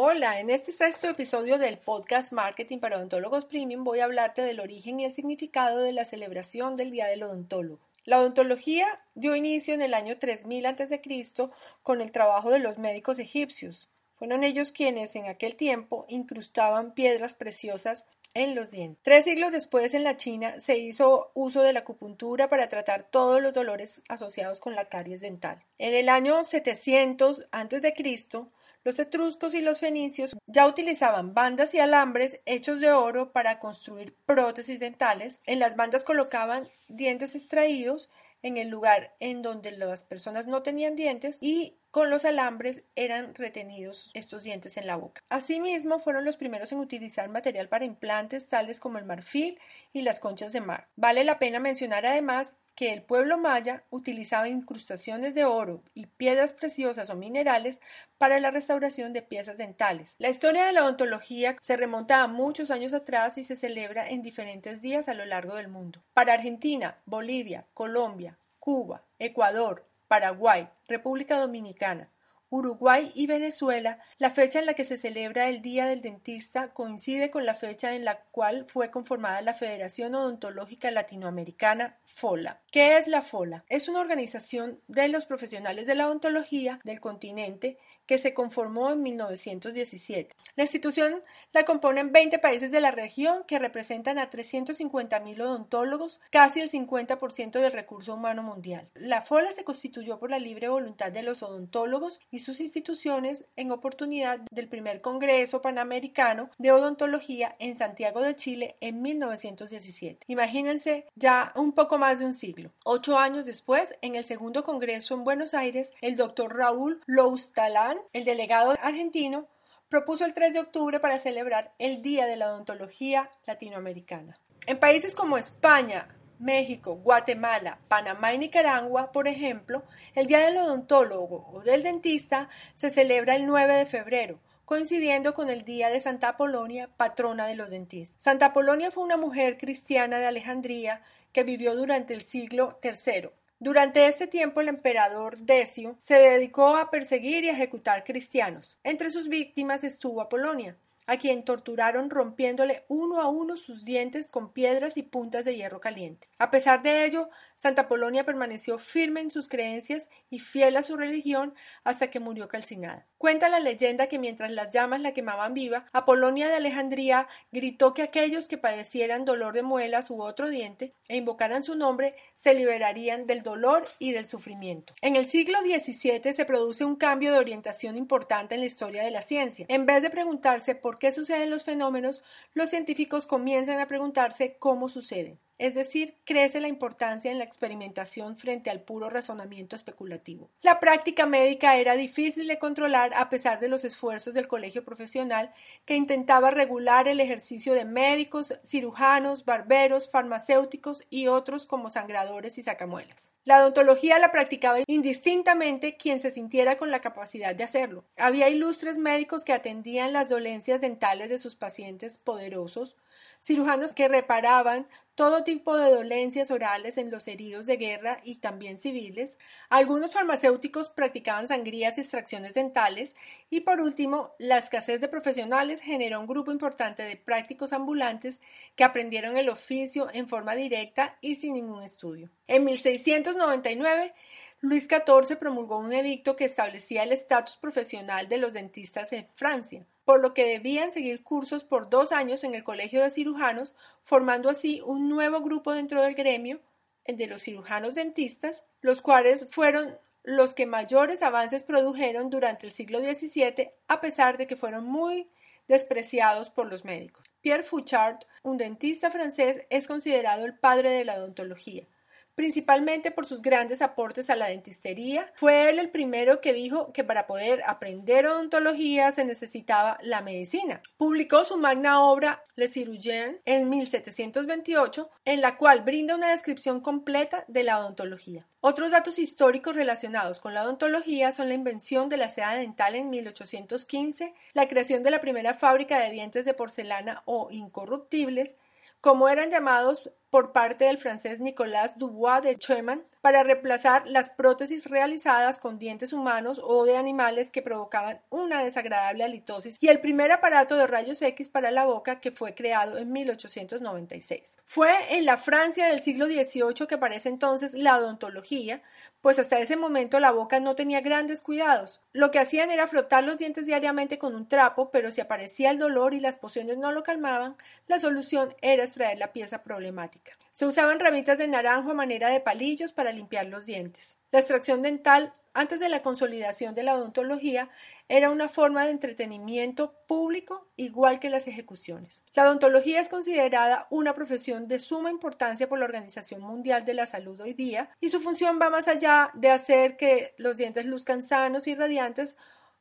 Hola, en este sexto episodio del podcast Marketing para Odontólogos Premium voy a hablarte del origen y el significado de la celebración del Día del Odontólogo. La odontología dio inicio en el año 3000 a.C. con el trabajo de los médicos egipcios. Fueron ellos quienes en aquel tiempo incrustaban piedras preciosas en los dientes. Tres siglos después en la China se hizo uso de la acupuntura para tratar todos los dolores asociados con la caries dental. En el año 700 a.C., los etruscos y los fenicios ya utilizaban bandas y alambres hechos de oro para construir prótesis dentales. En las bandas colocaban dientes extraídos en el lugar en donde las personas no tenían dientes y con los alambres eran retenidos estos dientes en la boca. Asimismo, fueron los primeros en utilizar material para implantes tales como el marfil y las conchas de mar. Vale la pena mencionar además que el pueblo maya utilizaba incrustaciones de oro y piedras preciosas o minerales para la restauración de piezas dentales. La historia de la odontología se remonta a muchos años atrás y se celebra en diferentes días a lo largo del mundo. Para Argentina, Bolivia, Colombia, Cuba, Ecuador, Paraguay, República Dominicana, Uruguay y Venezuela, la fecha en la que se celebra el Día del Dentista coincide con la fecha en la cual fue conformada la Federación Odontológica Latinoamericana, FOLA. ¿Qué es la FOLA? Es una organización de los profesionales de la odontología del continente que se conformó en 1917. La institución la componen 20 países de la región que representan a 350.000 odontólogos, casi el 50% del recurso humano mundial. La FOLA se constituyó por la libre voluntad de los odontólogos y sus instituciones en oportunidad del primer Congreso Panamericano de Odontología en Santiago de Chile en 1917. Imagínense ya un poco más de un siglo. Ocho años después, en el segundo Congreso en Buenos Aires, el doctor Raúl Loustalán el delegado argentino, propuso el 3 de octubre para celebrar el Día de la Odontología Latinoamericana. En países como España, México, Guatemala, Panamá y Nicaragua, por ejemplo, el Día del Odontólogo o del Dentista se celebra el 9 de febrero, coincidiendo con el día de Santa Polonia, patrona de los dentistas. Santa Polonia fue una mujer cristiana de Alejandría que vivió durante el siglo III durante este tiempo el emperador Decio se dedicó a perseguir y ejecutar cristianos. Entre sus víctimas estuvo Apolonia, a quien torturaron rompiéndole uno a uno sus dientes con piedras y puntas de hierro caliente. A pesar de ello, Santa Polonia permaneció firme en sus creencias y fiel a su religión hasta que murió calcinada. Cuenta la leyenda que mientras las llamas la quemaban viva, Apolonia de Alejandría gritó que aquellos que padecieran dolor de muelas u otro diente e invocaran su nombre se liberarían del dolor y del sufrimiento. En el siglo XVII se produce un cambio de orientación importante en la historia de la ciencia. En vez de preguntarse por qué suceden los fenómenos, los científicos comienzan a preguntarse cómo suceden es decir, crece la importancia en la experimentación frente al puro razonamiento especulativo. La práctica médica era difícil de controlar a pesar de los esfuerzos del colegio profesional que intentaba regular el ejercicio de médicos, cirujanos, barberos, farmacéuticos y otros como sangradores y sacamuelas. La odontología la practicaba indistintamente quien se sintiera con la capacidad de hacerlo. Había ilustres médicos que atendían las dolencias dentales de sus pacientes poderosos, cirujanos que reparaban todo tipo de dolencias orales en los heridos de guerra y también civiles. Algunos farmacéuticos practicaban sangrías y extracciones dentales. Y por último, la escasez de profesionales generó un grupo importante de prácticos ambulantes que aprendieron el oficio en forma directa y sin ningún estudio. En 1699, Luis XIV promulgó un edicto que establecía el estatus profesional de los dentistas en Francia por lo que debían seguir cursos por dos años en el Colegio de Cirujanos, formando así un nuevo grupo dentro del gremio, el de los cirujanos dentistas, los cuales fueron los que mayores avances produjeron durante el siglo XVII, a pesar de que fueron muy despreciados por los médicos. Pierre Fouchard, un dentista francés, es considerado el padre de la odontología principalmente por sus grandes aportes a la dentistería. Fue él el primero que dijo que para poder aprender odontología se necesitaba la medicina. Publicó su magna obra Le Chirurgien en 1728, en la cual brinda una descripción completa de la odontología. Otros datos históricos relacionados con la odontología son la invención de la seda dental en 1815, la creación de la primera fábrica de dientes de porcelana o incorruptibles, como eran llamados por parte del francés Nicolas Dubois de Chemin para reemplazar las prótesis realizadas con dientes humanos o de animales que provocaban una desagradable halitosis y el primer aparato de rayos X para la boca que fue creado en 1896. Fue en la Francia del siglo XVIII que aparece entonces la odontología, pues hasta ese momento la boca no tenía grandes cuidados. Lo que hacían era frotar los dientes diariamente con un trapo, pero si aparecía el dolor y las pociones no lo calmaban, la solución era extraer la pieza problemática. Se usaban ramitas de naranjo a manera de palillos para limpiar los dientes. La extracción dental antes de la consolidación de la odontología era una forma de entretenimiento público igual que las ejecuciones. La odontología es considerada una profesión de suma importancia por la Organización Mundial de la Salud hoy día y su función va más allá de hacer que los dientes luzcan sanos y radiantes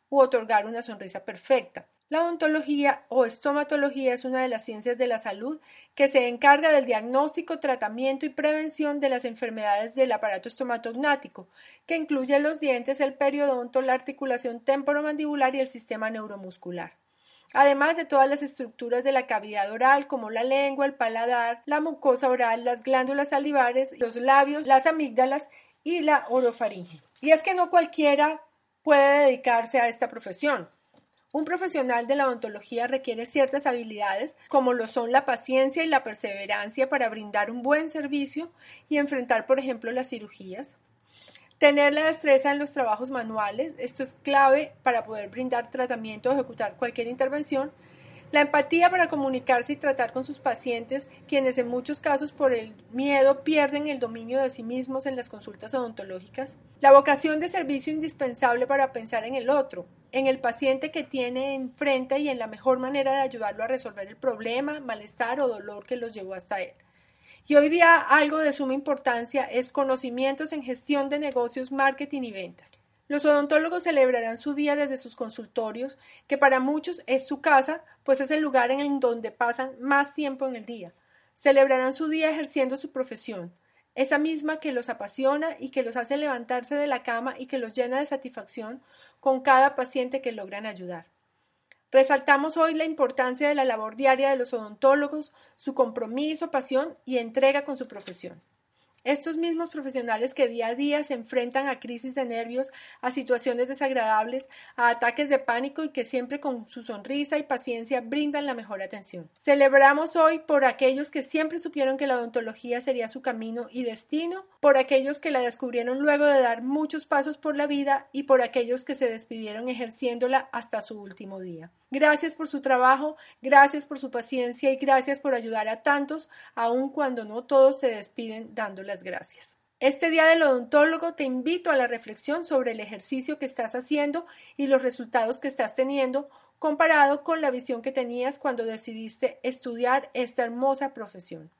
u otorgar una sonrisa perfecta. La odontología o estomatología es una de las ciencias de la salud que se encarga del diagnóstico, tratamiento y prevención de las enfermedades del aparato estomatognático, que incluye los dientes, el periodonto, la articulación temporomandibular y el sistema neuromuscular. Además de todas las estructuras de la cavidad oral como la lengua, el paladar, la mucosa oral, las glándulas salivares, los labios, las amígdalas y la orofaringe. Y es que no cualquiera puede dedicarse a esta profesión. Un profesional de la odontología requiere ciertas habilidades, como lo son la paciencia y la perseverancia para brindar un buen servicio y enfrentar, por ejemplo, las cirugías. Tener la destreza en los trabajos manuales, esto es clave para poder brindar tratamiento o ejecutar cualquier intervención, la empatía para comunicarse y tratar con sus pacientes, quienes en muchos casos por el miedo pierden el dominio de sí mismos en las consultas odontológicas. La vocación de servicio indispensable para pensar en el otro, en el paciente que tiene enfrente y en la mejor manera de ayudarlo a resolver el problema, malestar o dolor que los llevó hasta él. Y hoy día algo de suma importancia es conocimientos en gestión de negocios, marketing y ventas. Los odontólogos celebrarán su día desde sus consultorios, que para muchos es su casa, pues es el lugar en donde pasan más tiempo en el día. Celebrarán su día ejerciendo su profesión, esa misma que los apasiona y que los hace levantarse de la cama y que los llena de satisfacción con cada paciente que logran ayudar. Resaltamos hoy la importancia de la labor diaria de los odontólogos, su compromiso, pasión y entrega con su profesión. Estos mismos profesionales que día a día se enfrentan a crisis de nervios, a situaciones desagradables, a ataques de pánico y que siempre con su sonrisa y paciencia brindan la mejor atención. Celebramos hoy por aquellos que siempre supieron que la odontología sería su camino y destino, por aquellos que la descubrieron luego de dar muchos pasos por la vida y por aquellos que se despidieron ejerciéndola hasta su último día. Gracias por su trabajo, gracias por su paciencia y gracias por ayudar a tantos, aun cuando no todos se despiden dando gracias. Este día del odontólogo te invito a la reflexión sobre el ejercicio que estás haciendo y los resultados que estás teniendo comparado con la visión que tenías cuando decidiste estudiar esta hermosa profesión.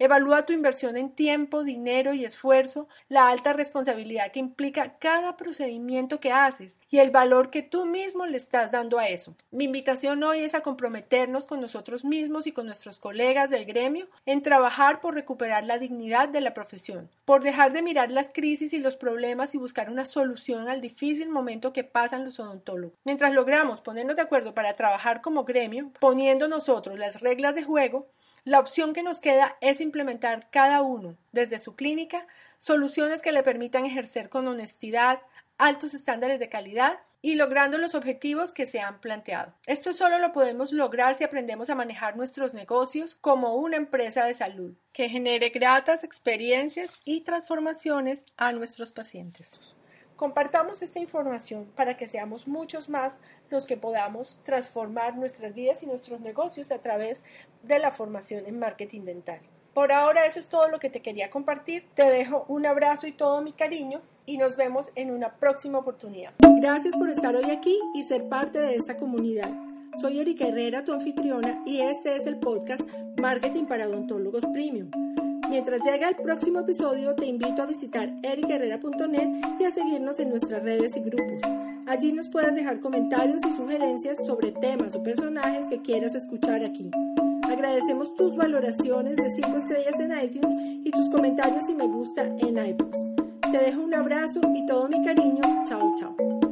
Evalúa tu inversión en tiempo, dinero y esfuerzo, la alta responsabilidad que implica cada procedimiento que haces y el valor que tú mismo le estás dando a eso. Mi invitación hoy es a comprometernos con nosotros mismos y con nuestros colegas del gremio en trabajar por recuperar la dignidad de la profesión, por dejar de mirar las crisis y los problemas y buscar una solución al difícil momento que pasan los odontólogos. Mientras logramos ponernos de acuerdo para trabajar como gremio, poniendo nosotros las reglas de juego, La opción que nos queda es implementar cada uno, desde su clínica, soluciones que le permitan ejercer con honestidad, altos estándares de calidad y logrando los objetivos que se han planteado. Esto solo lo podemos lograr si aprendemos a manejar nuestros negocios como una empresa de salud que genere gratas experiencias y transformaciones a nuestros pacientes. Compartamos esta información para que seamos muchos más los que podamos transformar nuestras vidas y nuestros negocios a través de la formación en marketing dental. Por ahora eso es todo lo que te quería compartir. Te dejo un abrazo y todo mi cariño y nos vemos en una próxima oportunidad. Gracias por estar hoy aquí y ser parte de esta comunidad. Soy Erika Herrera, tu anfitriona, y este es el podcast Marketing para Odontólogos Premium. Mientras llega el próximo episodio, te invito a visitar ericherrera.net y a seguirnos en nuestras redes y grupos. Allí nos puedes dejar comentarios y sugerencias sobre temas o personajes que quieras escuchar aquí. Agradecemos tus valoraciones de 5 estrellas en iTunes y tus comentarios y me gusta en iBooks. Te dejo un abrazo y todo mi cariño. Chao, chao.